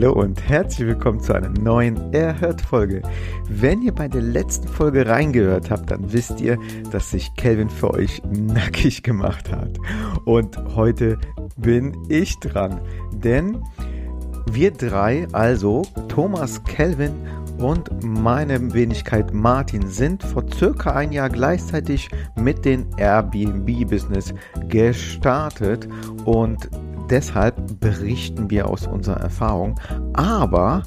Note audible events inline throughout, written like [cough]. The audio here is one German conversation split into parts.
Hallo und herzlich willkommen zu einer neuen Erhört-Folge. Wenn ihr bei der letzten Folge reingehört habt, dann wisst ihr, dass sich Kelvin für euch nackig gemacht hat. Und heute bin ich dran, denn wir drei, also Thomas, Kelvin und meine Wenigkeit Martin sind vor circa ein Jahr gleichzeitig mit dem Airbnb-Business gestartet und deshalb berichten wir aus unserer Erfahrung, aber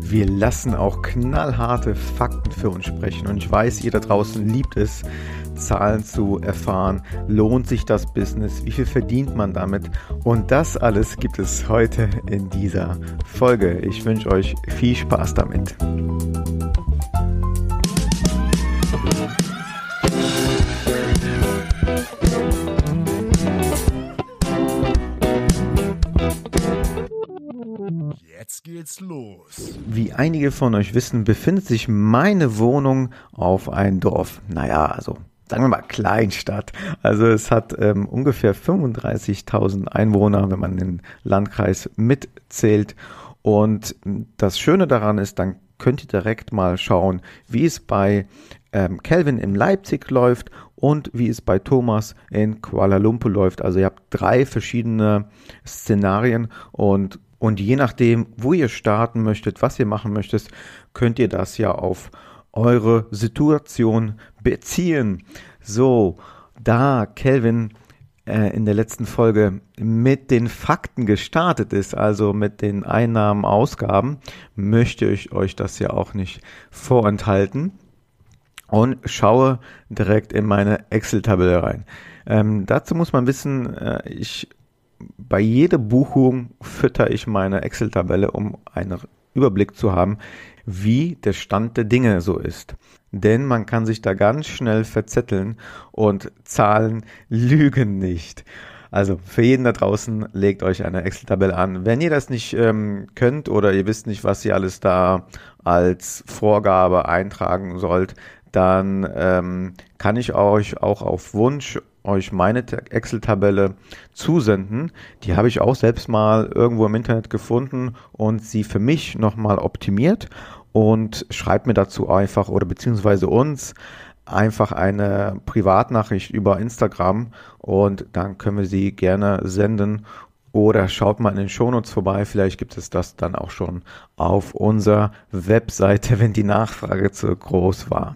wir lassen auch knallharte Fakten für uns sprechen. Und ich weiß, ihr da draußen liebt es, Zahlen zu erfahren. Lohnt sich das Business? Wie viel verdient man damit? Und das alles gibt es heute in dieser Folge. Ich wünsche euch viel Spaß damit. Los. Wie einige von euch wissen, befindet sich meine Wohnung auf einem Dorf. Naja, also sagen wir mal Kleinstadt. Also es hat ähm, ungefähr 35.000 Einwohner, wenn man den Landkreis mitzählt. Und das Schöne daran ist, dann könnt ihr direkt mal schauen, wie es bei ähm, Kelvin in Leipzig läuft und wie es bei Thomas in Kuala Lumpur läuft. Also ihr habt drei verschiedene Szenarien und und je nachdem, wo ihr starten möchtet, was ihr machen möchtet, könnt ihr das ja auf eure Situation beziehen. So, da Kelvin äh, in der letzten Folge mit den Fakten gestartet ist, also mit den Einnahmen, Ausgaben, möchte ich euch das ja auch nicht vorenthalten und schaue direkt in meine Excel-Tabelle rein. Ähm, dazu muss man wissen, äh, ich bei jeder Buchung fütter ich meine Excel-Tabelle, um einen Überblick zu haben, wie der Stand der Dinge so ist. Denn man kann sich da ganz schnell verzetteln und Zahlen lügen nicht. Also für jeden da draußen legt euch eine Excel-Tabelle an. Wenn ihr das nicht ähm, könnt oder ihr wisst nicht, was ihr alles da als Vorgabe eintragen sollt, dann ähm, kann ich euch auch auf Wunsch euch meine Excel-Tabelle zusenden. Die habe ich auch selbst mal irgendwo im Internet gefunden und sie für mich nochmal optimiert und schreibt mir dazu einfach oder beziehungsweise uns einfach eine Privatnachricht über Instagram und dann können wir sie gerne senden oder schaut mal in den Shownotes vorbei, vielleicht gibt es das dann auch schon auf unserer Webseite, wenn die Nachfrage zu groß war.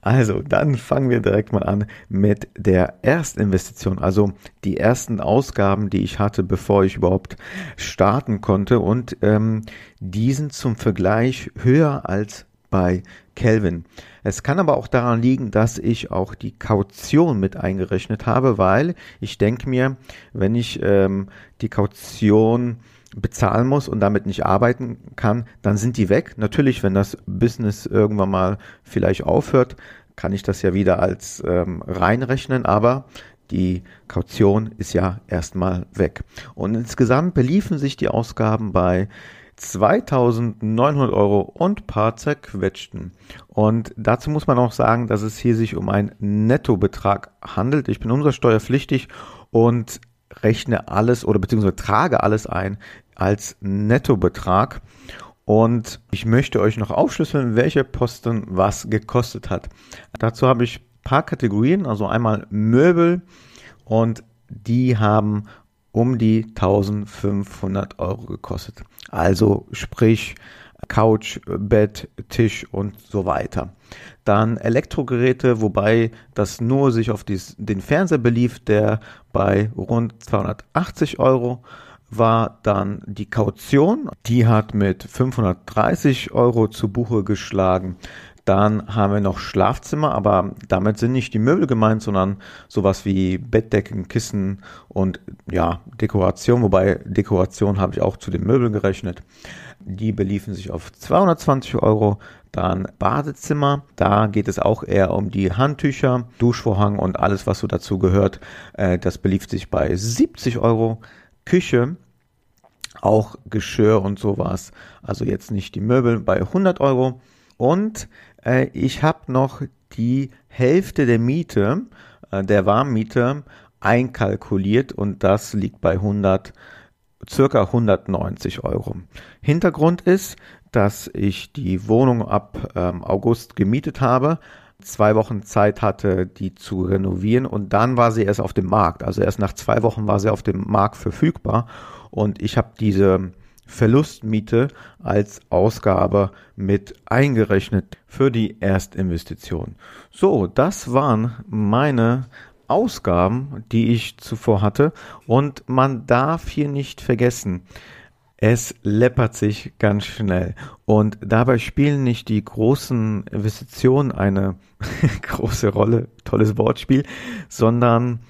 Also, dann fangen wir direkt mal an mit der Erstinvestition, also die ersten Ausgaben, die ich hatte, bevor ich überhaupt starten konnte. Und ähm, die sind zum Vergleich höher als bei Kelvin. Es kann aber auch daran liegen, dass ich auch die Kaution mit eingerechnet habe, weil ich denke mir, wenn ich ähm, die Kaution bezahlen muss und damit nicht arbeiten kann, dann sind die weg. Natürlich, wenn das Business irgendwann mal vielleicht aufhört, kann ich das ja wieder als ähm, reinrechnen, aber die Kaution ist ja erstmal weg. Und insgesamt beliefen sich die Ausgaben bei 2900 Euro und paar zerquetschten. Und dazu muss man auch sagen, dass es hier sich um einen Nettobetrag handelt. Ich bin umsatzsteuerpflichtig und rechne alles oder beziehungsweise trage alles ein als Nettobetrag. Und ich möchte euch noch aufschlüsseln, welche Posten was gekostet hat. Dazu habe ich paar Kategorien, also einmal Möbel und die haben um die 1500 Euro gekostet. Also sprich Couch, Bett, Tisch und so weiter. Dann Elektrogeräte, wobei das nur sich auf dies, den Fernseher belief, der bei rund 280 Euro war dann die Kaution. Die hat mit 530 Euro zu Buche geschlagen. Dann haben wir noch Schlafzimmer, aber damit sind nicht die Möbel gemeint, sondern sowas wie Bettdecken, Kissen und ja, Dekoration, wobei Dekoration habe ich auch zu den Möbeln gerechnet. Die beliefen sich auf 220 Euro. Dann Badezimmer, da geht es auch eher um die Handtücher, Duschvorhang und alles, was so dazu gehört. Äh, das belief sich bei 70 Euro. Küche, auch Geschirr und sowas. Also jetzt nicht die Möbel bei 100 Euro. Und äh, ich habe noch die Hälfte der Miete, äh, der Warmmiete einkalkuliert und das liegt bei 100 circa 190 Euro. Hintergrund ist, dass ich die Wohnung ab ähm, August gemietet habe, zwei Wochen Zeit hatte, die zu renovieren und dann war sie erst auf dem Markt. Also erst nach zwei Wochen war sie auf dem Markt verfügbar und ich habe diese Verlustmiete als Ausgabe mit eingerechnet für die Erstinvestition. So, das waren meine Ausgaben, die ich zuvor hatte. Und man darf hier nicht vergessen, es läppert sich ganz schnell. Und dabei spielen nicht die großen Investitionen eine [laughs] große Rolle, tolles Wortspiel, sondern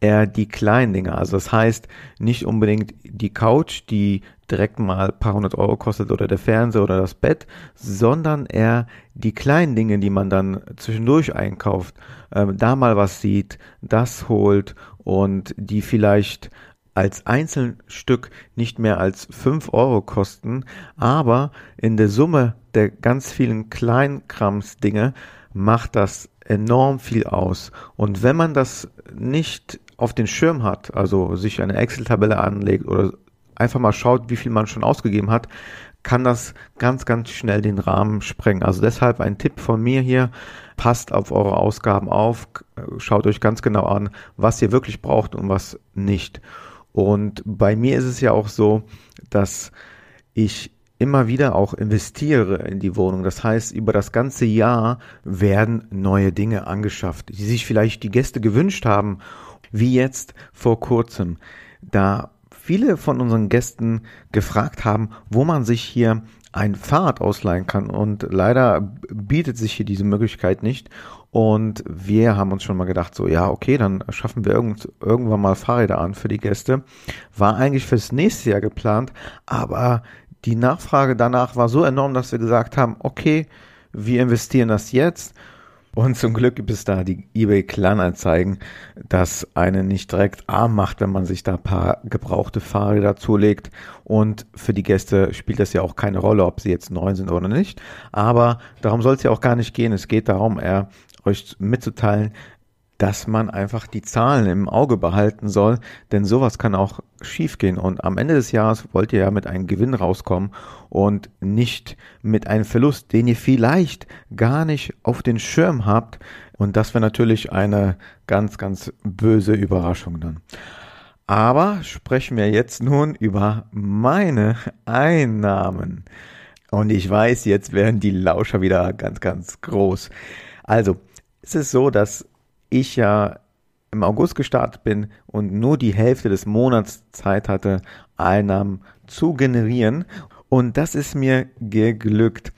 eher die kleinen Dinge. Also das heißt nicht unbedingt die Couch, die direkt mal ein paar hundert Euro kostet oder der Fernseher oder das Bett, sondern eher die kleinen Dinge, die man dann zwischendurch einkauft, ähm, da mal was sieht, das holt und die vielleicht als Einzelstück nicht mehr als fünf Euro kosten, aber in der Summe der ganz vielen Kleinkrams-Dinge macht das enorm viel aus. Und wenn man das nicht auf den Schirm hat, also sich eine Excel-Tabelle anlegt oder einfach mal schaut, wie viel man schon ausgegeben hat, kann das ganz, ganz schnell den Rahmen sprengen. Also deshalb ein Tipp von mir hier, passt auf eure Ausgaben auf, schaut euch ganz genau an, was ihr wirklich braucht und was nicht. Und bei mir ist es ja auch so, dass ich immer wieder auch investiere in die Wohnung. Das heißt, über das ganze Jahr werden neue Dinge angeschafft, die sich vielleicht die Gäste gewünscht haben wie jetzt vor kurzem, da viele von unseren Gästen gefragt haben, wo man sich hier ein Fahrrad ausleihen kann. Und leider bietet sich hier diese Möglichkeit nicht. Und wir haben uns schon mal gedacht, so, ja, okay, dann schaffen wir irgend, irgendwann mal Fahrräder an für die Gäste. War eigentlich fürs nächste Jahr geplant, aber die Nachfrage danach war so enorm, dass wir gesagt haben, okay, wir investieren das jetzt und zum Glück gibt es da die eBay Kleinanzeigen, das einen nicht direkt arm macht, wenn man sich da paar gebrauchte Fahrräder zulegt. Und für die Gäste spielt das ja auch keine Rolle, ob sie jetzt neu sind oder nicht. Aber darum soll es ja auch gar nicht gehen. Es geht darum, eher euch mitzuteilen, dass man einfach die Zahlen im Auge behalten soll, denn sowas kann auch schiefgehen. Und am Ende des Jahres wollt ihr ja mit einem Gewinn rauskommen und nicht mit einem Verlust, den ihr vielleicht gar nicht auf den Schirm habt. Und das wäre natürlich eine ganz, ganz böse Überraschung dann. Aber sprechen wir jetzt nun über meine Einnahmen. Und ich weiß, jetzt werden die Lauscher wieder ganz, ganz groß. Also, es ist so, dass ich ja im August gestartet bin und nur die Hälfte des Monats Zeit hatte, Einnahmen zu generieren. Und das ist mir geglückt.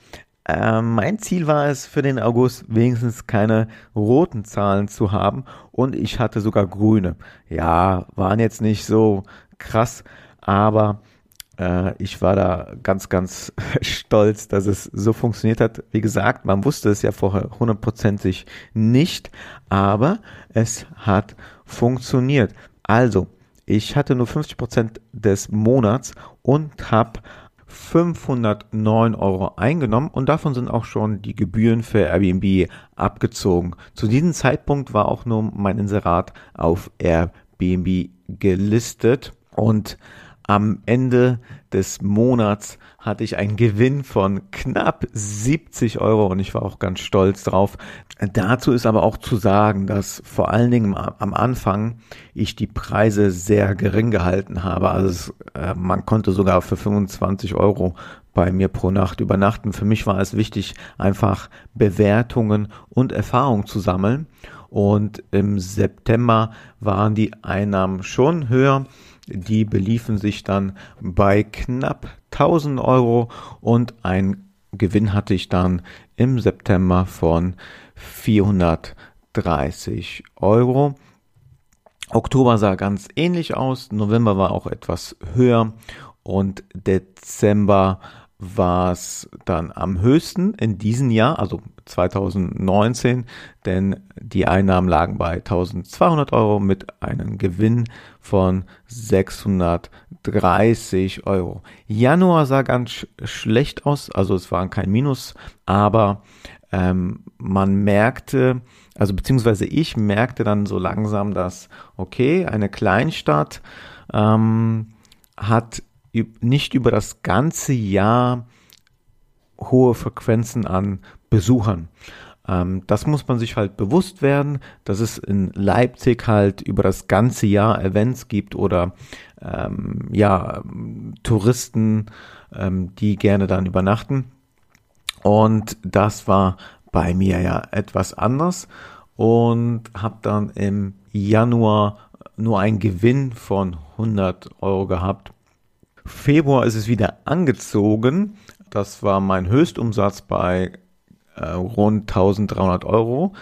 Äh, mein Ziel war es für den August wenigstens keine roten Zahlen zu haben und ich hatte sogar grüne. Ja, waren jetzt nicht so krass, aber ich war da ganz, ganz [laughs] stolz, dass es so funktioniert hat. Wie gesagt, man wusste es ja vorher hundertprozentig nicht, aber es hat funktioniert. Also, ich hatte nur 50 Prozent des Monats und habe 509 Euro eingenommen und davon sind auch schon die Gebühren für Airbnb abgezogen. Zu diesem Zeitpunkt war auch nur mein Inserat auf Airbnb gelistet und am Ende des Monats hatte ich einen Gewinn von knapp 70 Euro und ich war auch ganz stolz drauf. Dazu ist aber auch zu sagen, dass vor allen Dingen am Anfang ich die Preise sehr gering gehalten habe. Also es, äh, man konnte sogar für 25 Euro bei mir pro Nacht übernachten. Für mich war es wichtig, einfach Bewertungen und Erfahrungen zu sammeln. Und im September waren die Einnahmen schon höher. Die beliefen sich dann bei knapp 1000 Euro und ein Gewinn hatte ich dann im September von 430 Euro. Oktober sah ganz ähnlich aus, November war auch etwas höher und Dezember war es dann am höchsten in diesem Jahr, also 2019, denn die Einnahmen lagen bei 1200 Euro mit einem Gewinn von 630 Euro. Januar sah ganz schlecht aus, also es war kein Minus, aber ähm, man merkte, also beziehungsweise ich merkte dann so langsam, dass, okay, eine Kleinstadt ähm, hat nicht über das ganze Jahr hohe Frequenzen an Besuchern. Ähm, das muss man sich halt bewusst werden, dass es in Leipzig halt über das ganze Jahr Events gibt oder ähm, ja Touristen, ähm, die gerne dann übernachten. Und das war bei mir ja etwas anders und habe dann im Januar nur einen Gewinn von 100 Euro gehabt. Februar ist es wieder angezogen. Das war mein Höchstumsatz bei äh, rund 1300 Euro.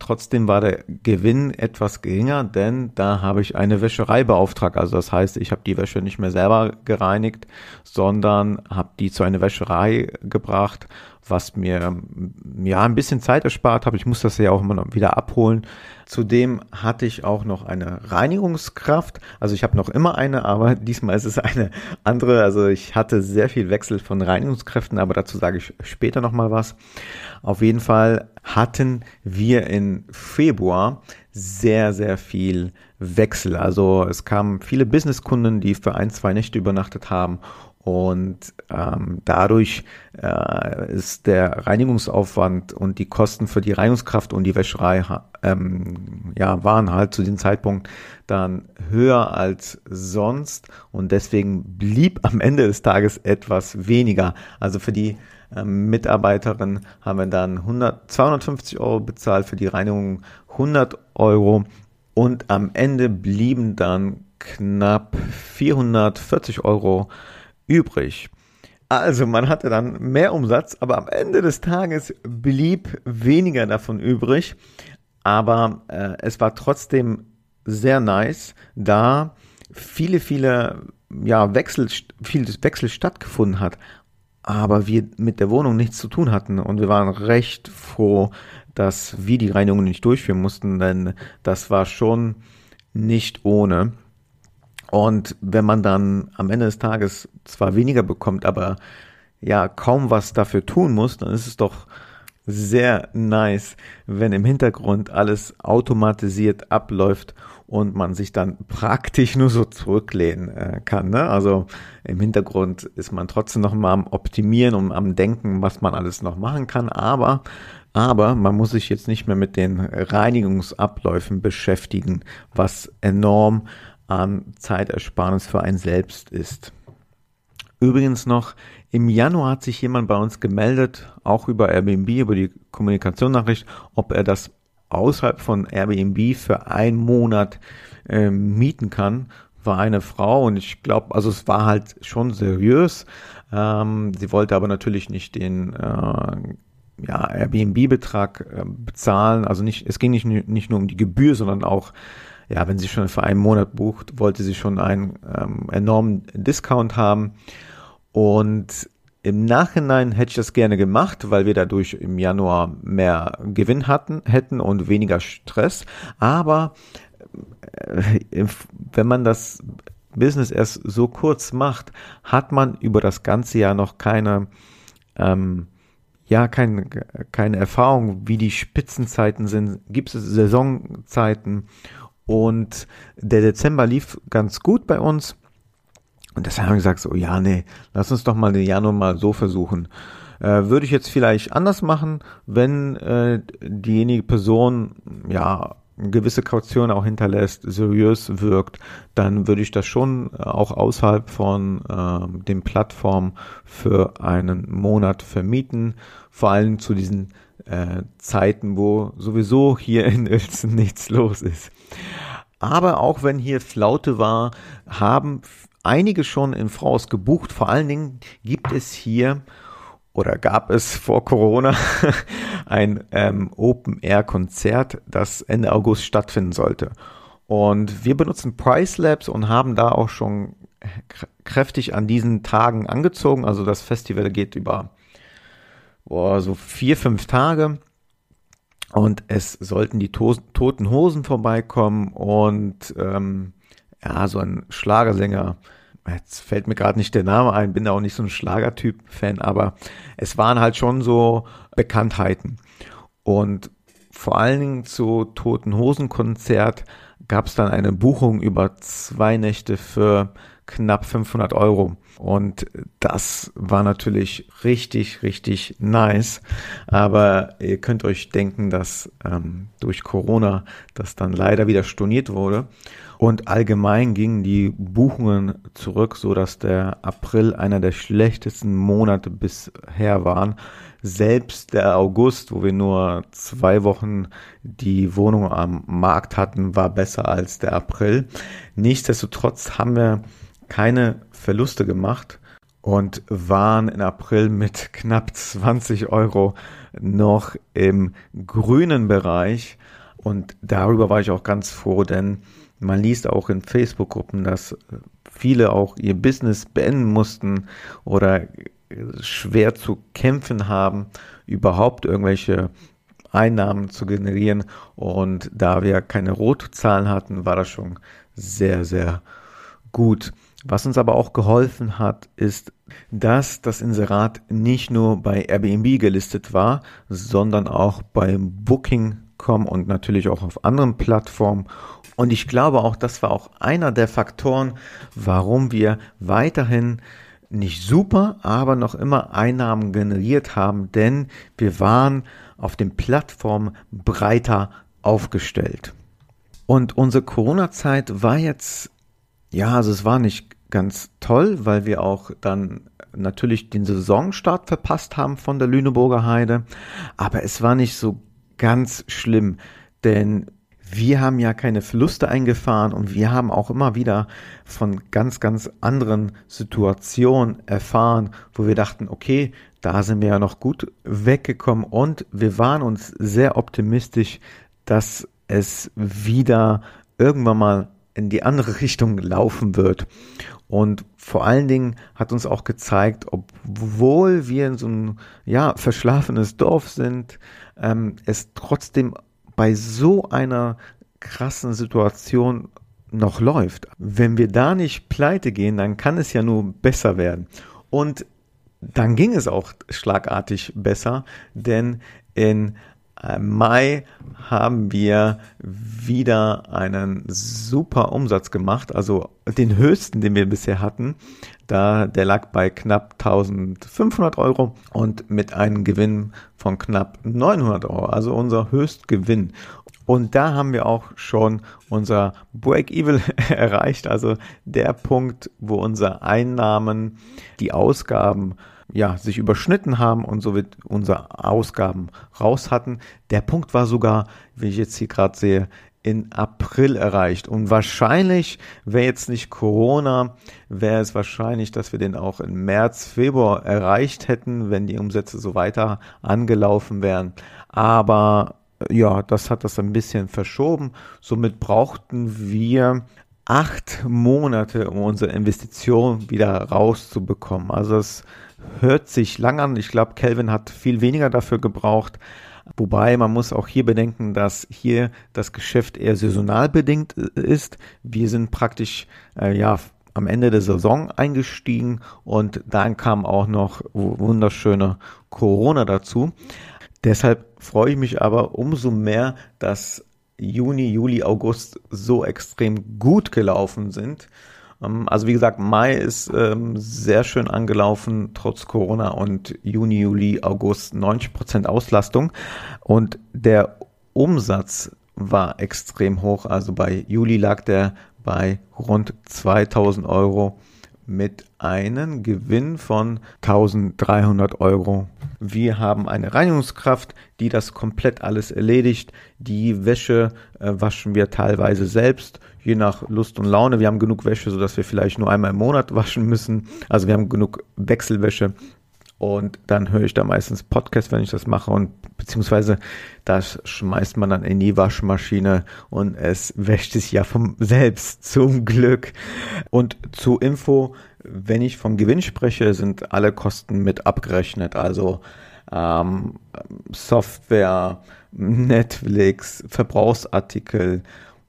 Trotzdem war der Gewinn etwas geringer, denn da habe ich eine Wäscherei beauftragt. Also das heißt, ich habe die Wäsche nicht mehr selber gereinigt, sondern habe die zu einer Wäscherei gebracht, was mir ja ein bisschen Zeit erspart habe. Ich muss das ja auch immer wieder abholen. Zudem hatte ich auch noch eine Reinigungskraft. Also ich habe noch immer eine, aber [laughs] diesmal ist es eine andere. Also ich hatte sehr viel Wechsel von Reinigungskräften, aber dazu sage ich später nochmal was. Auf jeden Fall hatten wir in Februar sehr, sehr viel Wechsel. Also es kamen viele Businesskunden, die für ein, zwei Nächte übernachtet haben und ähm, dadurch äh, ist der Reinigungsaufwand und die Kosten für die Reinigungskraft und die Wäscherei ähm, ja, waren halt zu dem Zeitpunkt dann höher als sonst und deswegen blieb am Ende des Tages etwas weniger. Also für die ähm, Mitarbeiterin haben wir dann 100, 250 Euro bezahlt, für die Reinigung 100 Euro und am Ende blieben dann knapp 440 Euro übrig. Also man hatte dann mehr Umsatz, aber am Ende des Tages blieb weniger davon übrig. Aber äh, es war trotzdem sehr nice, da viele, viele ja, Wechsel, viel Wechsel stattgefunden hat, aber wir mit der Wohnung nichts zu tun hatten und wir waren recht froh, dass wir die Reinigung nicht durchführen mussten, denn das war schon nicht ohne. Und wenn man dann am Ende des Tages zwar weniger bekommt, aber ja kaum was dafür tun muss, dann ist es doch sehr nice, wenn im Hintergrund alles automatisiert abläuft und man sich dann praktisch nur so zurücklehnen äh, kann. Ne? Also im Hintergrund ist man trotzdem noch mal am Optimieren und am Denken, was man alles noch machen kann, aber aber man muss sich jetzt nicht mehr mit den Reinigungsabläufen beschäftigen, was enorm an Zeitersparnis für einen selbst ist. Übrigens noch, im Januar hat sich jemand bei uns gemeldet, auch über Airbnb, über die Kommunikationnachricht, ob er das außerhalb von Airbnb für einen Monat äh, mieten kann. War eine Frau und ich glaube, also es war halt schon seriös. Ähm, sie wollte aber natürlich nicht den äh, ja, Airbnb-Betrag äh, bezahlen. Also nicht, es ging nicht, nicht nur um die Gebühr, sondern auch ja, wenn sie schon für einen Monat bucht, wollte sie schon einen ähm, enormen Discount haben. Und im Nachhinein hätte ich das gerne gemacht, weil wir dadurch im Januar mehr Gewinn hatten, hätten und weniger Stress. Aber äh, wenn man das Business erst so kurz macht, hat man über das ganze Jahr noch keine, ähm, ja, keine, keine Erfahrung, wie die Spitzenzeiten sind. Gibt es Saisonzeiten und der Dezember lief ganz gut bei uns. Und deshalb haben wir gesagt, so, ja, nee, lass uns doch mal den Januar mal so versuchen. Äh, würde ich jetzt vielleicht anders machen, wenn äh, diejenige Person, ja, gewisse Kaution auch hinterlässt, seriös wirkt, dann würde ich das schon äh, auch außerhalb von äh, den Plattformen für einen Monat vermieten. Vor allem zu diesen äh, Zeiten, wo sowieso hier in Uelzen [laughs] nichts los ist. Aber auch wenn hier Flaute war, haben einige schon in Fraus gebucht. Vor allen Dingen gibt es hier oder gab es vor Corona [laughs] ein ähm, Open-Air-Konzert, das Ende August stattfinden sollte. Und wir benutzen Price Labs und haben da auch schon kräftig an diesen Tagen angezogen. Also das Festival geht über boah, so vier, fünf Tage. Und es sollten die to Toten Hosen vorbeikommen und ähm, ja, so ein Schlagersänger. Jetzt fällt mir gerade nicht der Name ein, bin da auch nicht so ein Schlagertyp-Fan, aber es waren halt schon so Bekanntheiten. Und vor allen Dingen zu Toten Hosen Konzert gab es dann eine Buchung über zwei Nächte für knapp 500 Euro. Und das war natürlich richtig, richtig nice. Aber ihr könnt euch denken, dass ähm, durch Corona das dann leider wieder storniert wurde. Und allgemein gingen die Buchungen zurück, so dass der April einer der schlechtesten Monate bisher waren. Selbst der August, wo wir nur zwei Wochen die Wohnung am Markt hatten, war besser als der April. Nichtsdestotrotz haben wir keine Verluste gemacht und waren im April mit [laughs] knapp 20 Euro noch im grünen Bereich. Und darüber war ich auch ganz froh, denn man liest auch in Facebook-Gruppen, dass viele auch ihr Business beenden mussten oder schwer zu kämpfen haben, überhaupt irgendwelche Einnahmen zu generieren. Und da wir keine Rotzahlen hatten, war das schon sehr, sehr gut. Was uns aber auch geholfen hat, ist, dass das Inserat nicht nur bei Airbnb gelistet war, sondern auch bei Booking.com und natürlich auch auf anderen Plattformen. Und ich glaube auch, das war auch einer der Faktoren, warum wir weiterhin nicht super, aber noch immer Einnahmen generiert haben, denn wir waren auf den Plattformen breiter aufgestellt. Und unsere Corona-Zeit war jetzt, ja, also es war nicht ganz toll, weil wir auch dann natürlich den Saisonstart verpasst haben von der Lüneburger Heide, aber es war nicht so ganz schlimm, denn wir haben ja keine Verluste eingefahren und wir haben auch immer wieder von ganz, ganz anderen Situationen erfahren, wo wir dachten, okay, da sind wir ja noch gut weggekommen und wir waren uns sehr optimistisch, dass es wieder irgendwann mal in die andere [laughs] Richtung laufen wird. Und vor allen Dingen hat uns auch gezeigt, obwohl wir in so ein ja, verschlafenes Dorf sind, ähm, es trotzdem bei so einer krassen Situation noch läuft. Wenn wir da nicht pleite gehen, dann kann es ja nur besser werden. Und dann ging es auch schlagartig besser, denn in Mai haben wir wieder einen super Umsatz gemacht, also den höchsten, den wir bisher hatten. Da der lag bei knapp 1500 Euro und mit einem Gewinn von knapp 900 Euro, also unser Höchstgewinn. Und da haben wir auch schon unser Break-Even [laughs] erreicht, also der Punkt, wo unsere Einnahmen die Ausgaben ja, sich überschnitten haben und somit unsere Ausgaben raus hatten. Der Punkt war sogar, wie ich jetzt hier gerade sehe, in April erreicht. Und wahrscheinlich wäre jetzt nicht Corona, wäre es wahrscheinlich, dass wir den auch im März, Februar erreicht hätten, wenn die Umsätze so weiter angelaufen wären. Aber ja, das hat das ein bisschen verschoben. Somit brauchten wir acht Monate, um unsere Investition wieder rauszubekommen. Also es hört sich lang an. Ich glaube, Kelvin hat viel weniger dafür gebraucht. Wobei man muss auch hier bedenken, dass hier das Geschäft eher saisonal bedingt äh, ist. Wir sind praktisch äh, ja am Ende der Saison eingestiegen und dann kam auch noch wunderschöne Corona dazu. Deshalb freue ich mich aber umso mehr, dass Juni, Juli, August so extrem gut gelaufen sind. Ähm, also wie gesagt, Mai ist ähm, sehr schön angelaufen, trotz Corona und Juni, Juli, August 90% Auslastung. Und der Umsatz war extrem hoch. Also bei Juli lag der bei rund 2000 Euro mit einem Gewinn von 1300 Euro. Wir haben eine Reinigungskraft, die das komplett alles erledigt. Die Wäsche äh, waschen wir teilweise selbst, je nach Lust und Laune. Wir haben genug Wäsche, sodass wir vielleicht nur einmal im Monat waschen müssen. Also wir haben genug Wechselwäsche. Und dann höre ich da meistens Podcast, wenn ich das mache und beziehungsweise das schmeißt man dann in die Waschmaschine und es wäscht sich ja vom [laughs] selbst zum Glück. Und zur Info, wenn ich vom Gewinn spreche, sind alle Kosten mit abgerechnet. Also ähm, Software, Netflix, Verbrauchsartikel,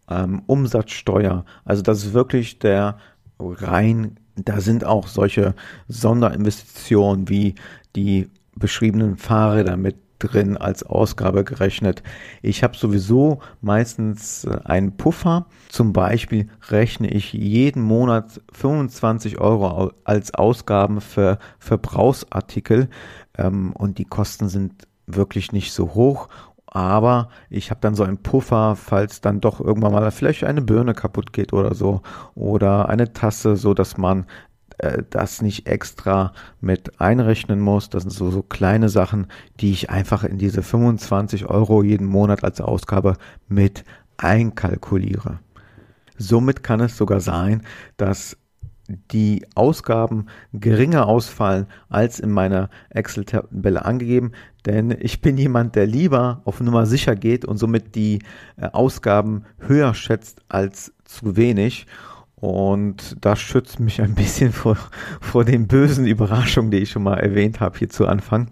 ähm, Umsatzsteuer. Also das ist wirklich der rein, da sind auch solche Sonderinvestitionen wie die beschriebenen Fahrräder mit drin als Ausgabe gerechnet. Ich habe sowieso meistens äh, einen Puffer. Zum Beispiel rechne ich jeden Monat 25 Euro als Ausgaben für Verbrauchsartikel ähm, und die Kosten sind wirklich nicht so hoch aber ich habe dann so einen Puffer, falls dann doch irgendwann mal vielleicht eine Birne kaputt geht oder so oder eine Tasse, so dass man äh, das nicht extra mit einrechnen muss. Das sind so, so kleine Sachen, die ich einfach in diese 25 Euro jeden Monat als Ausgabe mit einkalkuliere. Somit kann es sogar sein, dass die Ausgaben geringer ausfallen als in meiner Excel-Tabelle angegeben, denn ich bin jemand, der lieber auf Nummer sicher geht und somit die äh, Ausgaben höher schätzt als zu wenig. Und das schützt mich ein bisschen [laughs] vor, vor den bösen Überraschungen, die ich schon mal erwähnt habe hier zu Anfang.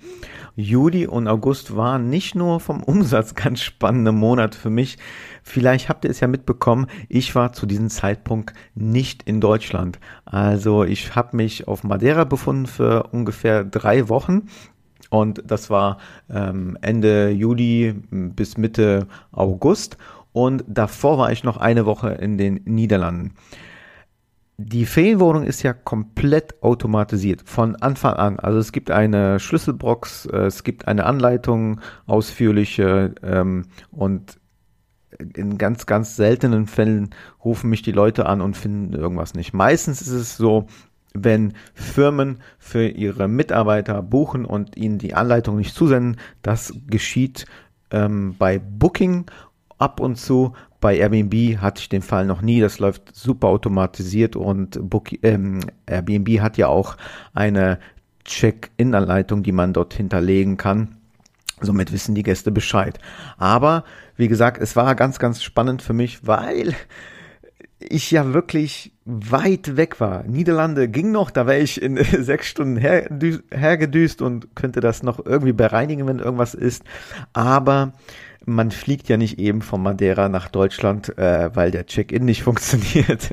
Juli und August waren nicht nur vom Umsatz [laughs] ganz spannende Monate für mich. Vielleicht habt ihr es ja mitbekommen, ich war zu diesem Zeitpunkt nicht in Deutschland. Also ich habe mich auf Madeira befunden für ungefähr drei Wochen. Und das war ähm, Ende Juli bis Mitte August. Und davor war ich noch eine Woche in den Niederlanden. Die Ferienwohnung ist ja komplett automatisiert von Anfang an. Also es gibt eine Schlüsselbox, äh, es gibt eine Anleitung, ausführliche ähm, und in ganz, ganz seltenen Fällen rufen mich die Leute an und finden irgendwas nicht. Meistens ist es so, wenn Firmen für ihre Mitarbeiter buchen und ihnen die Anleitung nicht zusenden, das geschieht ähm, bei Booking ab und zu. Bei Airbnb hatte ich den Fall noch nie. Das läuft super automatisiert und Book, ähm, Airbnb hat ja auch eine Check-in-Anleitung, die man dort hinterlegen kann. Somit wissen die Gäste Bescheid. Aber wie gesagt, es war ganz, ganz spannend für mich, weil ich ja wirklich weit weg war. Niederlande ging noch, da wäre ich in [laughs] sechs Stunden her, hergedüst und könnte das noch irgendwie bereinigen, wenn irgendwas ist. Aber man fliegt ja nicht eben von Madeira nach Deutschland, äh, weil der Check-in nicht [laughs] funktioniert.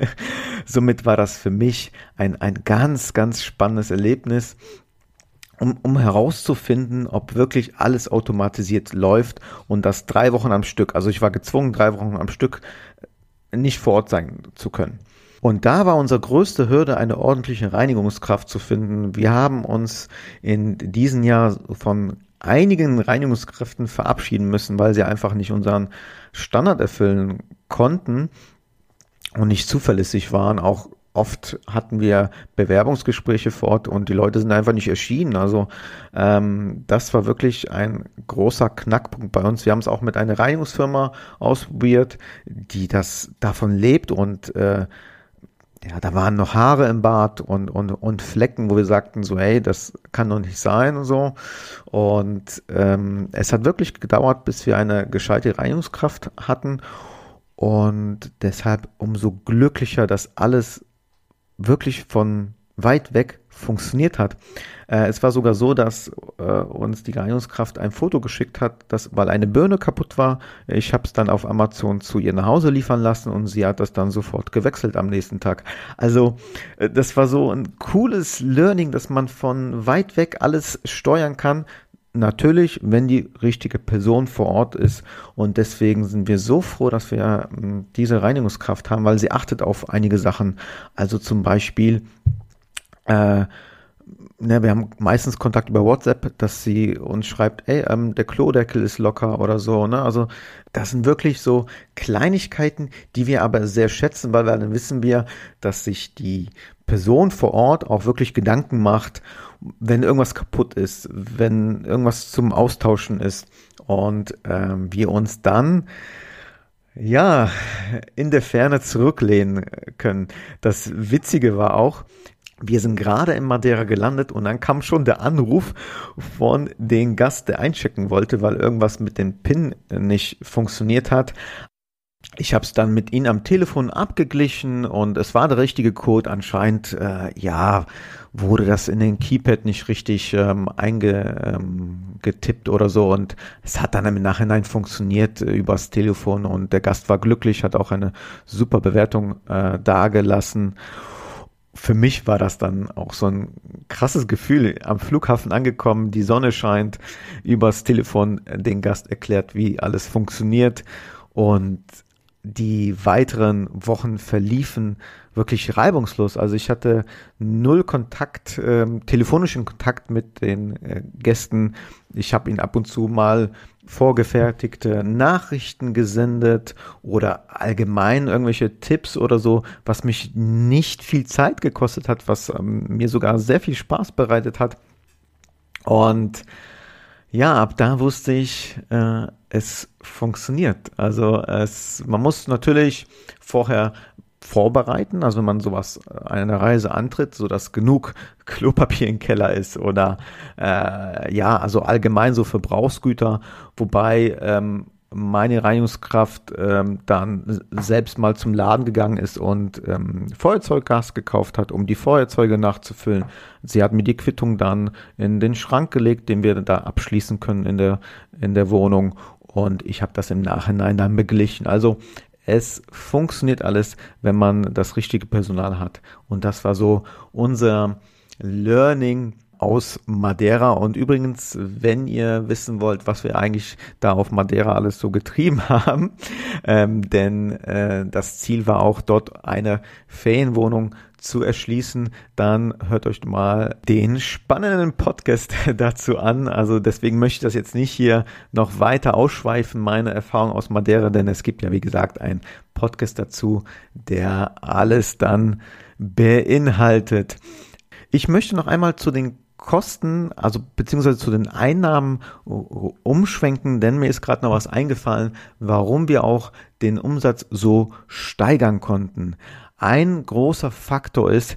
Somit war das für mich ein, ein ganz, ganz spannendes Erlebnis um, um herauszufinden, ob wirklich alles automatisiert läuft und das drei Wochen am Stück. Also ich war gezwungen, drei Wochen am Stück äh, nicht vor Ort sein zu können. Und da war unsere größte Hürde, eine ordentliche Reinigungskraft zu finden. Wir haben uns in diesem Jahr von einigen Reinigungskräften verabschieden müssen, weil sie einfach nicht unseren Standard erfüllen konnten und nicht zuverlässig waren, auch oft hatten wir Bewerbungsgespräche vor Ort und die Leute sind einfach nicht erschienen. Also ähm, das war wirklich ein großer Knackpunkt bei uns. Wir haben es auch mit einer Reinigungsfirma ausprobiert, die das davon lebt und äh, ja, da waren noch Haare im Bad und, und, und Flecken, wo wir sagten so, hey, das kann doch nicht sein und so. Und ähm, es hat wirklich gedauert, bis wir eine gescheite Reinigungskraft hatten. Und deshalb umso glücklicher, dass alles wirklich von weit weg funktioniert hat. Äh, es war sogar so, dass äh, uns die Reinigungskraft ein Foto geschickt hat, dass, weil eine Birne kaputt war. Ich habe es dann auf Amazon zu ihr nach Hause liefern lassen und sie hat das dann sofort gewechselt am nächsten Tag. Also äh, das war so ein cooles Learning, dass man von weit weg alles steuern kann. Natürlich, wenn die richtige Person vor Ort ist. Und deswegen sind wir so froh, dass wir ähm, diese Reinigungskraft haben, weil sie achtet auf einige Sachen. Also zum Beispiel, äh, ne, wir haben meistens Kontakt über WhatsApp, dass sie uns schreibt, ey, ähm, der Klodeckel ist locker oder so. Ne? Also das sind wirklich so Kleinigkeiten, die wir aber sehr schätzen, weil dann wissen wir, dass sich die Person vor Ort auch wirklich Gedanken macht wenn irgendwas kaputt ist, wenn irgendwas zum Austauschen ist und ähm, wir uns dann ja in der Ferne zurücklehnen können. Das Witzige war auch, wir sind gerade in Madeira gelandet und dann kam schon der Anruf von dem Gast, der einchecken wollte, weil irgendwas mit dem PIN nicht funktioniert hat. Ich habe es dann mit ihm am Telefon abgeglichen und es war der richtige Code. Anscheinend, äh, ja, wurde das in den Keypad nicht richtig ähm, eingetippt ähm, oder so und es hat dann im Nachhinein funktioniert äh, übers Telefon und der Gast war glücklich, hat auch eine super Bewertung äh, dargelassen. Für mich war das dann auch so ein krasses Gefühl. Am Flughafen angekommen, die Sonne scheint, übers Telefon den Gast erklärt, wie alles funktioniert und die weiteren Wochen verliefen wirklich reibungslos. Also ich hatte null Kontakt, äh, telefonischen Kontakt mit den äh, Gästen. Ich habe ihnen ab und zu mal vorgefertigte Nachrichten gesendet oder allgemein irgendwelche Tipps oder so, was mich nicht viel Zeit gekostet hat, was ähm, mir sogar sehr viel Spaß bereitet hat. Und ja, ab da wusste ich, äh, es funktioniert. Also es, man muss natürlich vorher vorbereiten, also wenn man sowas eine Reise antritt, so dass genug [laughs] Klopapier im Keller ist oder äh, ja, also allgemein so Verbrauchsgüter, wobei ähm, meine Reinigungskraft ähm, dann selbst mal zum Laden gegangen ist und ähm, Feuerzeuggas gekauft hat, um die Feuerzeuge nachzufüllen. Sie hat mir die Quittung dann in den Schrank gelegt, den wir da abschließen können in der in der Wohnung und ich habe das im Nachhinein dann beglichen. Also es funktioniert alles, wenn man das richtige Personal hat. Und das war so unser Learning aus Madeira. Und übrigens, wenn ihr wissen wollt, was wir eigentlich da auf Madeira alles so getrieben [laughs] haben, ähm, denn äh, das Ziel war auch dort eine Ferienwohnung zu erschließen, dann hört euch mal den spannenden Podcast [laughs] dazu an. Also deswegen möchte ich das jetzt nicht hier noch weiter ausschweifen, meine Erfahrung aus Madeira, denn es gibt ja, wie gesagt, einen Podcast dazu, der alles dann beinhaltet. Ich möchte noch einmal zu den Kosten, also beziehungsweise zu den Einnahmen umschwenken, denn mir ist gerade noch was eingefallen, warum wir auch den Umsatz so steigern konnten. Ein großer Faktor ist,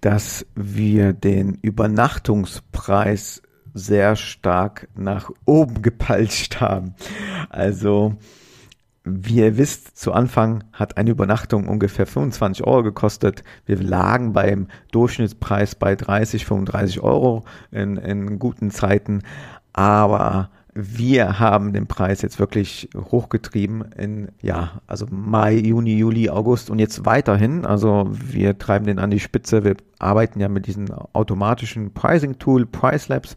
dass wir den Übernachtungspreis sehr stark nach oben gepeitscht haben. Also, wie ihr wisst, zu Anfang hat eine Übernachtung ungefähr 25 Euro gekostet. Wir lagen beim Durchschnittspreis bei 30, 35 Euro in, in guten Zeiten. Aber wir haben den Preis jetzt wirklich hochgetrieben in, ja, also Mai, Juni, Juli, August und jetzt weiterhin. Also wir treiben den an die Spitze. Wir arbeiten ja mit diesem automatischen Pricing Tool, Price Labs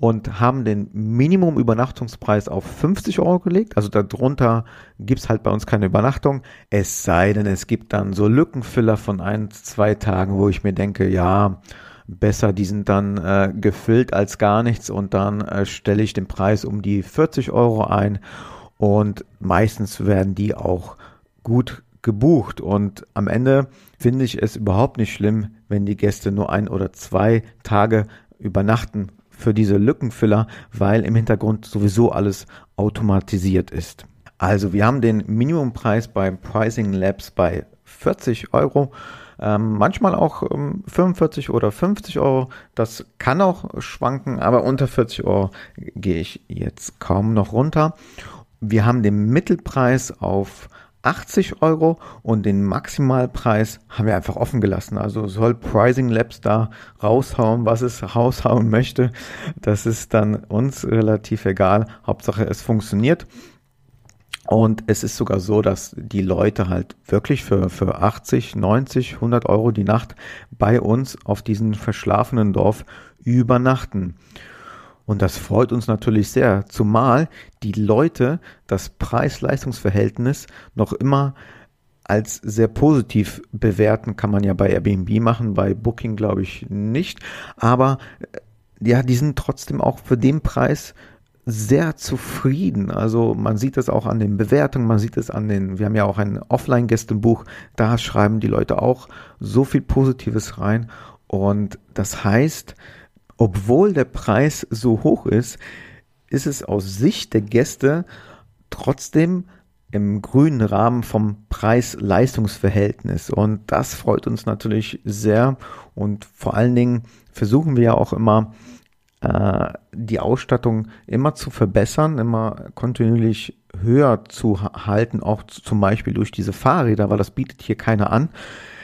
und haben den Minimum-Übernachtungspreis auf 50 Euro gelegt. Also darunter gibt's halt bei uns keine Übernachtung. Es sei denn, es gibt dann so Lückenfüller von ein, zwei Tagen, wo ich mir denke, ja, besser, die sind dann äh, gefüllt als gar nichts und dann äh, stelle ich den Preis um die 40 Euro ein und meistens werden die auch gut gebucht und am Ende finde ich es überhaupt nicht schlimm, wenn die Gäste nur ein oder zwei Tage übernachten für diese Lückenfüller, weil im Hintergrund sowieso alles automatisiert ist. Also wir haben den Minimumpreis beim Pricing Labs bei 40 Euro ähm, manchmal auch ähm, 45 oder 50 Euro. Das kann auch schwanken, aber unter 40 Euro gehe ich jetzt kaum noch runter. Wir haben den Mittelpreis auf 80 Euro und den Maximalpreis haben wir einfach offen gelassen. Also soll Pricing Labs da raushauen, was es raushauen möchte. Das ist dann uns relativ egal. Hauptsache es funktioniert. Und es ist sogar so, dass die Leute halt wirklich für, für 80, 90, 100 Euro die Nacht bei uns auf diesem verschlafenen Dorf übernachten. Und das freut uns natürlich sehr, zumal die Leute das Preis-Leistungs-Verhältnis noch immer als sehr positiv bewerten, kann man ja bei Airbnb machen, bei Booking glaube ich nicht. Aber äh, ja, die sind trotzdem auch für den Preis sehr zufrieden. Also man sieht es auch an den Bewertungen, man sieht es an den, wir haben ja auch ein Offline-Gästebuch, da schreiben die Leute auch so viel Positives rein. Und das heißt, obwohl der Preis so hoch ist, ist es aus Sicht der Gäste trotzdem im grünen Rahmen vom Preis-Leistungs-Verhältnis. Und das freut uns natürlich sehr. Und vor allen Dingen versuchen wir ja auch immer, äh, die Ausstattung immer zu verbessern, immer kontinuierlich höher zu halten, auch zum Beispiel durch diese Fahrräder, weil das bietet hier keiner an,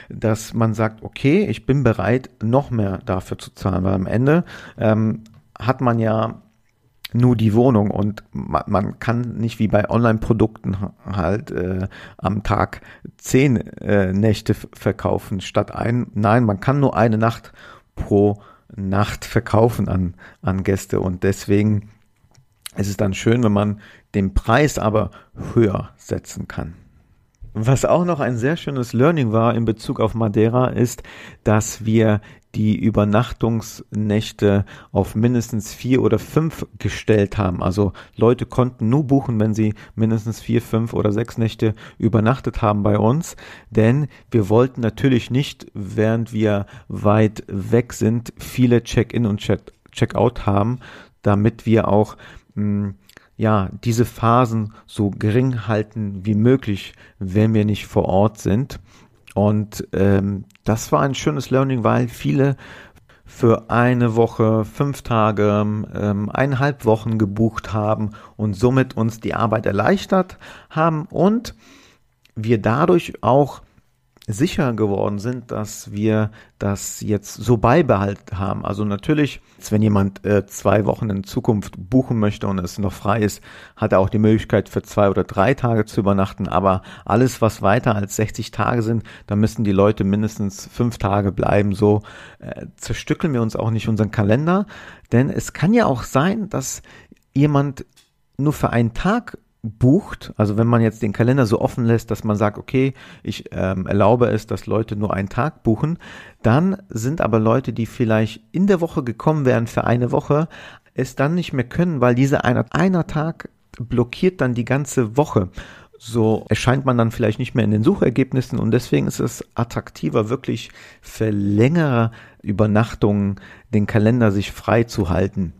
dass man sagt, okay, ich bin bereit, noch mehr dafür zu zahlen, weil am Ende ähm, hat man ja nur die Wohnung und man, man kann nicht wie bei Online-Produkten halt äh, am Tag zehn äh, Nächte verkaufen statt ein. Nein, man kann nur eine Nacht pro Nacht verkaufen an, an Gäste und deswegen ist es dann schön, wenn man den Preis aber höher setzen kann. Was auch noch ein sehr schönes Learning war in Bezug auf Madeira ist, dass wir die Übernachtungsnächte auf mindestens vier oder fünf gestellt haben. Also Leute konnten nur buchen, wenn sie mindestens vier, fünf oder sechs Nächte übernachtet haben bei uns. Denn wir wollten natürlich nicht, während wir weit weg sind, viele Check-in und Check-out haben, damit wir auch mh, hm, ja, diese Phasen so gering halten wie möglich, wenn wir nicht vor Ort sind. Und ähm, das war ein schönes Learning, weil viele für eine Woche, fünf Tage, ähm, eineinhalb Wochen gebucht haben und somit uns die Arbeit erleichtert haben und wir dadurch auch sicher geworden sind, dass wir das jetzt so beibehalten haben. Also natürlich, wenn jemand äh, zwei Wochen in Zukunft buchen möchte und es noch frei ist, hat er auch die Möglichkeit für zwei oder drei Tage zu übernachten. Aber alles, was weiter als 60 Tage sind, da müssen die Leute mindestens fünf Tage bleiben. So äh, zerstückeln wir uns auch nicht unseren Kalender, denn es kann ja auch sein, dass jemand nur für einen Tag bucht, also wenn man jetzt den Kalender so offen lässt, dass man sagt, okay, ich ähm, erlaube es, dass Leute nur einen Tag buchen, dann sind aber Leute, die vielleicht in der Woche gekommen wären für eine Woche, es dann nicht mehr können, weil dieser einer, einer Tag blockiert dann die ganze Woche. So erscheint man dann vielleicht nicht mehr in den Suchergebnissen und deswegen ist es attraktiver, wirklich für längere Übernachtungen den Kalender sich frei zu halten.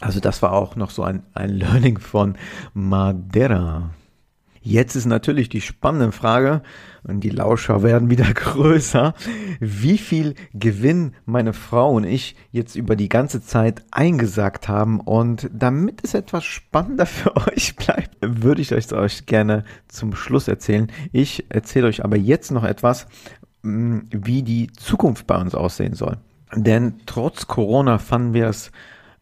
Also das war auch noch so ein, ein Learning von Madeira. Jetzt ist natürlich die spannende Frage, und die Lauscher werden wieder [laughs] größer, wie viel Gewinn meine Frau und ich jetzt über die ganze Zeit eingesagt haben. Und damit es etwas spannender [laughs] für euch bleibt, würde ich euch, euch gerne zum Schluss erzählen. Ich erzähle euch aber jetzt noch etwas, mm, wie die Zukunft bei uns aussehen soll. Denn trotz Corona fanden wir es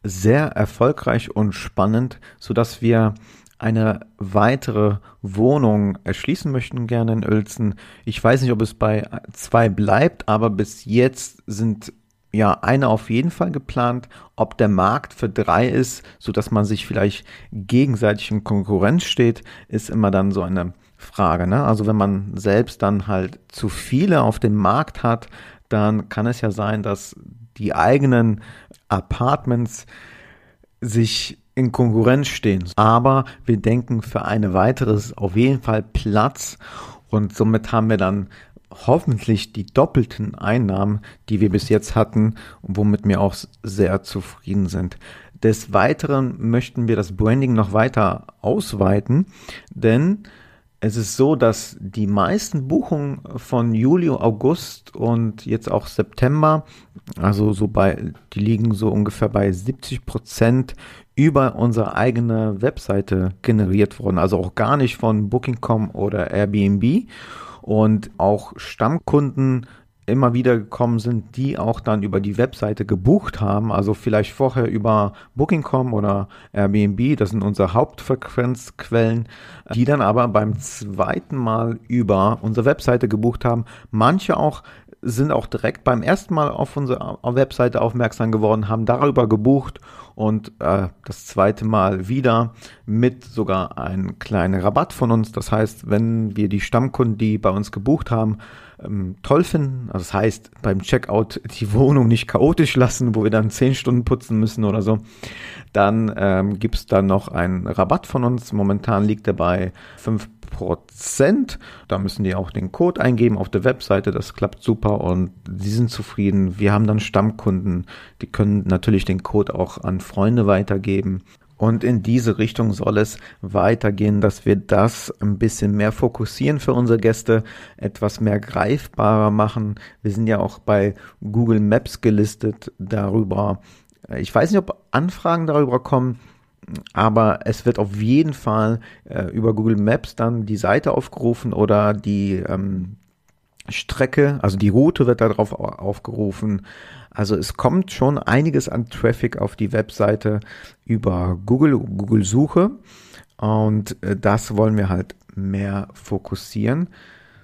sehr erfolgreich und spannend, so dass wir eine weitere Wohnung erschließen möchten gerne in Uelzen. Ich weiß nicht, ob es bei zwei bleibt, aber bis jetzt sind ja eine auf jeden Fall geplant. Ob der Markt für drei ist, so dass man sich vielleicht gegenseitig in Konkurrenz steht, ist immer dann so eine Frage. Ne? Also wenn man selbst dann halt zu viele auf dem Markt hat, dann kann es ja sein, dass die eigenen Apartments sich in Konkurrenz stehen. Aber wir denken für eine weiteres auf jeden Fall Platz und somit haben wir dann hoffentlich die doppelten Einnahmen, die wir bis jetzt hatten und womit wir auch sehr zufrieden sind. Des Weiteren möchten wir das Branding noch weiter ausweiten, denn es ist so, dass die meisten Buchungen von Juli, August und jetzt auch September, also so bei, die liegen so ungefähr bei 70 Prozent über unsere eigene Webseite generiert worden. Also auch gar nicht von Booking.com oder Airbnb. Und auch Stammkunden immer wieder gekommen sind, die auch dann über die Webseite gebucht haben, also vielleicht vorher über Booking.com oder Airbnb, das sind unsere Hauptfrequenzquellen, die dann aber beim zweiten Mal über unsere Webseite gebucht haben. Manche auch sind auch direkt beim ersten Mal auf unsere Webseite aufmerksam geworden, haben darüber gebucht und äh, das zweite Mal wieder mit sogar einem kleinen Rabatt von uns. Das heißt, wenn wir die Stammkunden, die bei uns gebucht haben, ähm, toll finden. Also das heißt, beim Checkout die [laughs] Wohnung nicht chaotisch lassen, wo wir dann zehn Stunden putzen müssen oder so. Dann ähm, gibt es dann noch einen Rabatt von uns. Momentan liegt er bei 5%. Da müssen die auch den Code eingeben auf der Webseite. Das klappt super und sie sind zufrieden. Wir haben dann Stammkunden. Die können natürlich den Code auch an Freunde weitergeben. Und in diese Richtung soll es weitergehen, dass wir das ein bisschen mehr fokussieren für unsere Gäste, etwas mehr greifbarer machen. Wir sind ja auch bei Google Maps gelistet darüber. Ich weiß nicht, ob Anfragen darüber kommen, aber es wird auf jeden Fall äh, über Google Maps dann die Seite aufgerufen oder die ähm, Strecke, also die Route wird darauf aufgerufen. Also es kommt schon einiges an Traffic auf die Webseite über Google, Google Suche und äh, das wollen wir halt mehr fokussieren.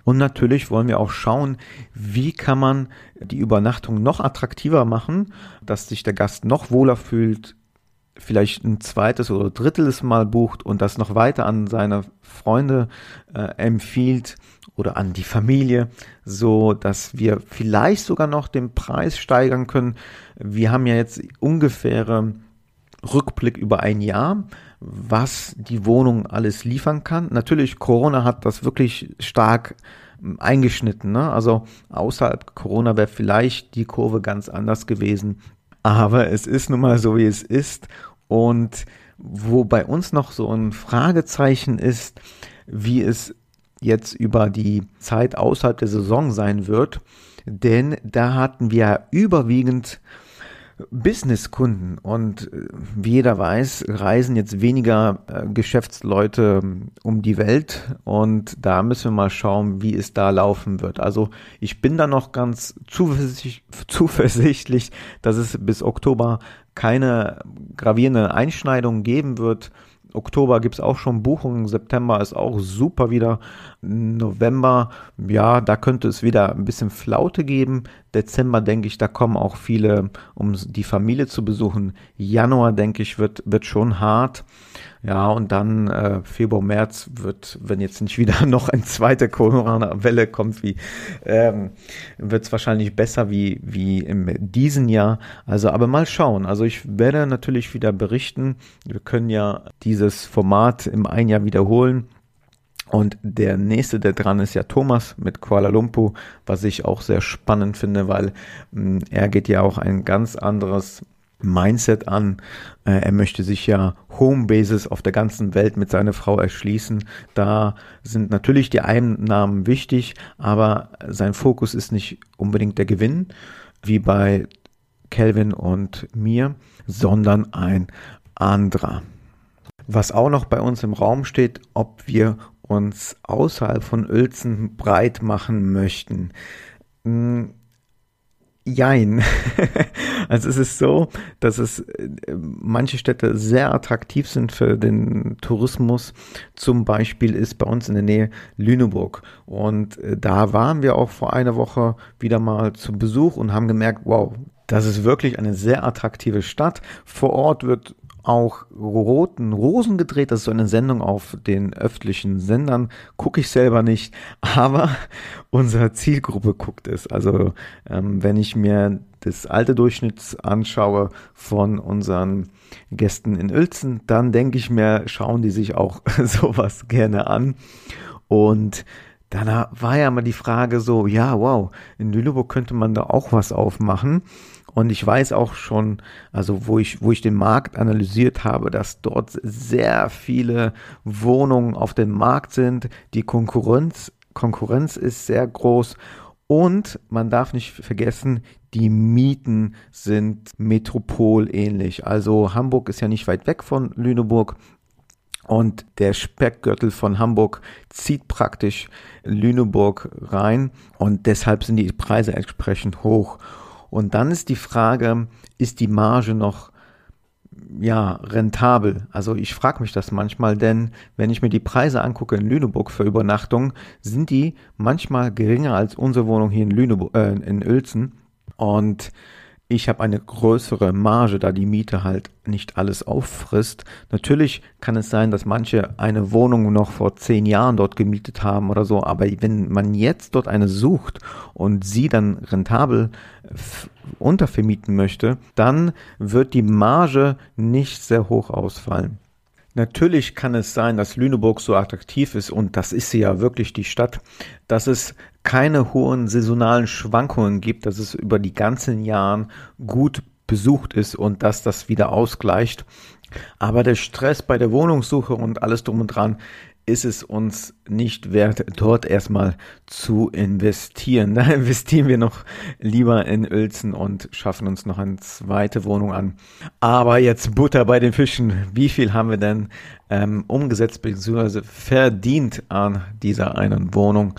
Und natürlich wollen wir auch schauen, wie kann man die Übernachtung noch attraktiver machen, dass sich der Gast noch wohler fühlt, vielleicht ein zweites oder drittes Mal bucht und das noch weiter an seine Freunde äh, empfiehlt oder an die Familie, so dass wir vielleicht sogar noch den Preis steigern können. Wir haben ja jetzt ungefähre Rückblick über ein Jahr, was die Wohnung alles liefern kann. Natürlich, Corona hat das wirklich stark ähm, eingeschnitten. Ne? Also außerhalb Corona wäre vielleicht die Kurve ganz anders gewesen. Aber es ist nun mal so, wie es ist. Und wo bei uns noch so ein Fragezeichen ist, wie es jetzt über die Zeit außerhalb der Saison sein wird. Denn da hatten wir überwiegend Businesskunden und äh, wie jeder weiß, reisen jetzt weniger äh, Geschäftsleute ähm, um die Welt und da müssen wir mal schauen, wie es da laufen wird. Also ich bin da noch ganz zuversichtlich, [laughs] dass es bis Oktober keine gravierenden Einschneidungen geben wird. Oktober gibt's auch schon Buchungen, September ist auch super wieder. November, ja, da könnte es wieder ein bisschen Flaute geben. Dezember denke ich, da kommen auch viele, um die Familie zu besuchen. Januar denke ich, wird, wird schon hart. Ja, und dann äh, Februar, März wird, wenn jetzt nicht wieder [laughs] noch eine zweite Corona-Welle kommt, wie ähm, wird es wahrscheinlich besser wie, wie im diesen Jahr. Also, aber mal schauen. Also ich werde natürlich wieder berichten. Wir können ja dieses Format im ein Jahr wiederholen. Und der nächste, der dran ist, ja Thomas mit Kuala Lumpur, was ich auch sehr spannend finde, weil mh, mm, er geht ja auch ein ganz anderes Mindset an. Äh, er möchte sich ja Homebases auf der ganzen Welt mit seiner Frau erschließen. Da sind natürlich die Einnahmen wichtig, aber sein Fokus ist nicht unbedingt der Gewinn, wie bei Kelvin und mir, sondern ein anderer. Was auch noch bei uns im Raum steht, ob wir uns außerhalb von Uelzen breit machen möchten. Hm, Jein. [laughs] also es ist so, dass es äh, manche Städte sehr attraktiv sind für den Tourismus. Zum Beispiel ist bei uns in der Nähe Lüneburg. Und äh, da waren wir auch vor einer Woche wieder mal zu Besuch und haben gemerkt, wow, das ist wirklich eine sehr attraktive Stadt. Vor Ort wird auch Roten Rosen gedreht. Das ist so eine Sendung auf den öffentlichen Sendern. Gucke ich selber nicht, [laughs] aber unsere Zielgruppe guckt es. Also ähm, wenn ich mir das alte Durchschnitts anschaue von unseren Gästen in Uelzen, dann denke ich mir, schauen die sich auch [laughs] sowas gerne an. Und dann war ja mal die Frage so, ja, wow, in Lüneburg könnte man da auch was aufmachen. Und ich weiß auch schon, also wo ich, wo ich den Markt analysiert habe, dass dort sehr viele Wohnungen auf dem Markt sind. Die Konkurrenz, Konkurrenz ist sehr groß. Und man darf nicht vergessen, die Mieten sind metropolähnlich. Also Hamburg ist ja nicht weit weg von Lüneburg. Und der Speckgürtel von Hamburg zieht praktisch Lüneburg rein. Und deshalb sind die Preise entsprechend hoch. Und dann ist die Frage, ist die Marge noch ja, rentabel. Also ich frage mich das manchmal, denn wenn ich mir die Preise angucke in Lüneburg für Übernachtung, sind die manchmal geringer als unsere Wohnung hier in Lüneburg, äh, in Uelzen. Und ich habe eine größere Marge, da die Miete halt nicht alles auffrisst. Natürlich kann es sein, dass manche eine Wohnung noch vor zehn Jahren dort gemietet haben oder so, aber wenn man jetzt dort eine sucht und sie dann rentabel untervermieten möchte, dann wird die Marge nicht sehr hoch ausfallen. Natürlich kann es sein, dass Lüneburg so attraktiv ist und das ist sie ja wirklich die Stadt, dass es keine hohen saisonalen Schwankungen gibt, dass es über die ganzen Jahren gut besucht ist und dass das wieder ausgleicht. Aber der Stress bei der Wohnungssuche und alles drum und dran ist es uns nicht wert, dort erstmal zu investieren. [laughs] Da investieren wir noch lieber in Uelzen und schaffen uns noch eine zweite Wohnung an. Aber jetzt Butter bei den Fischen. Wie viel haben wir denn ähm, umgesetzt bzw. verdient an dieser einen Wohnung?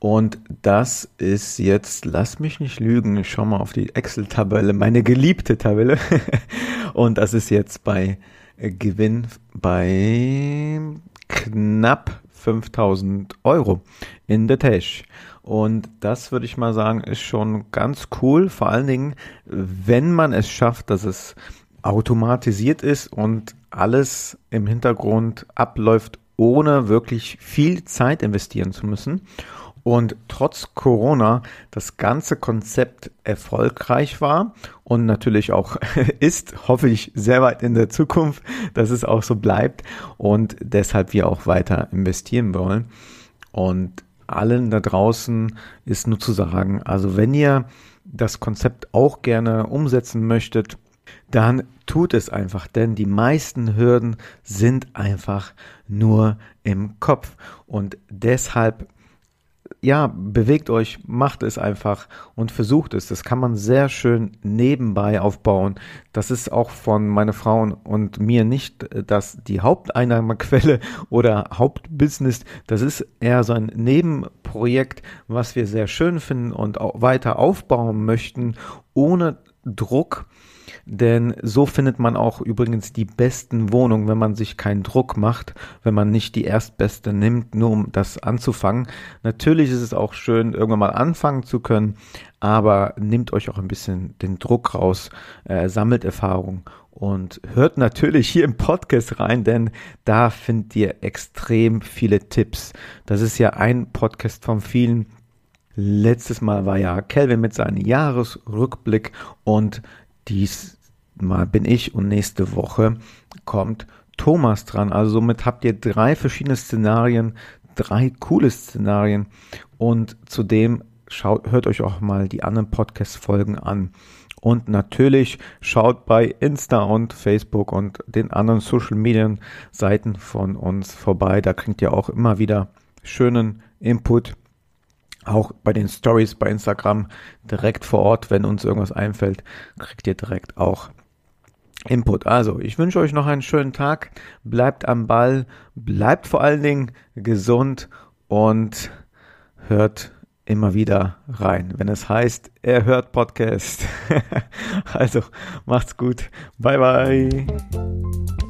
Und das ist jetzt, lass mich nicht lügen, ich schau mal auf die Excel-Tabelle, meine geliebte Tabelle. [laughs] Und das ist jetzt bei äh, Gewinn bei knapp 5000 Euro in der Tasche. Und das würde ich mal sagen, ist schon ganz cool. Vor allen Dingen, wenn man es schafft, dass es automatisiert ist und alles im Hintergrund abläuft, ohne wirklich viel Zeit investieren zu müssen. Und trotz Corona das ganze Konzept erfolgreich war und natürlich auch [laughs] ist, hoffe ich, sehr weit in der Zukunft, dass es auch so bleibt und deshalb wir auch weiter investieren wollen. Und allen da draußen ist nur zu sagen, also wenn ihr das Konzept auch gerne umsetzen möchtet, dann tut es einfach, denn die meisten Hürden sind einfach nur im Kopf und deshalb ja, bewegt euch, macht es einfach und versucht es. Das kann man sehr schön nebenbei aufbauen. Das ist auch von meiner Frau und mir nicht das die Haupteinnahmequelle [laughs] oder Hauptbusiness. Das ist eher so ein Nebenprojekt, was wir sehr schön finden und auch weiter aufbauen möchten, ohne Druck denn so findet man auch übrigens die besten Wohnungen, wenn man sich keinen Druck macht, wenn man nicht die erstbeste nimmt, nur um das anzufangen. Natürlich ist es auch schön, irgendwann mal anfangen zu können, aber nehmt euch auch ein bisschen den Druck raus, äh, sammelt Erfahrung und hört natürlich hier im Podcast rein, denn da findet ihr extrem viele Tipps. Das ist ja ein Podcast von vielen. Letztes Mal war ja Kelvin mit seinem Jahresrückblick und Diesmal bin ich und nächste Woche kommt Thomas dran. Also somit habt ihr drei verschiedene Szenarien, drei coole Szenarien und zudem schaut, hört euch auch mal die anderen Podcast-Folgen an. Und natürlich schaut bei Insta und Facebook und den anderen Social Media Seiten von uns vorbei. Da kriegt ihr auch immer wieder schönen Input auch bei den Stories bei Instagram direkt vor Ort, wenn uns irgendwas einfällt, kriegt ihr direkt auch Input. Also, ich wünsche euch noch einen schönen Tag. Bleibt am Ball, bleibt vor allen Dingen gesund und hört immer wieder rein, wenn es heißt, er hört Podcast. [laughs] also, macht's gut. Bye bye.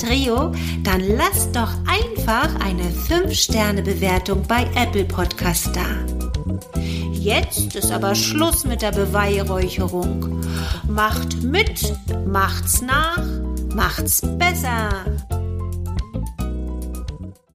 Trio, dann lasst doch einfach eine 5-Sterne-Bewertung bei Apple Podcast da. Jetzt ist aber Schluss mit der Beweihräucherung. Macht mit, macht's nach, macht's besser.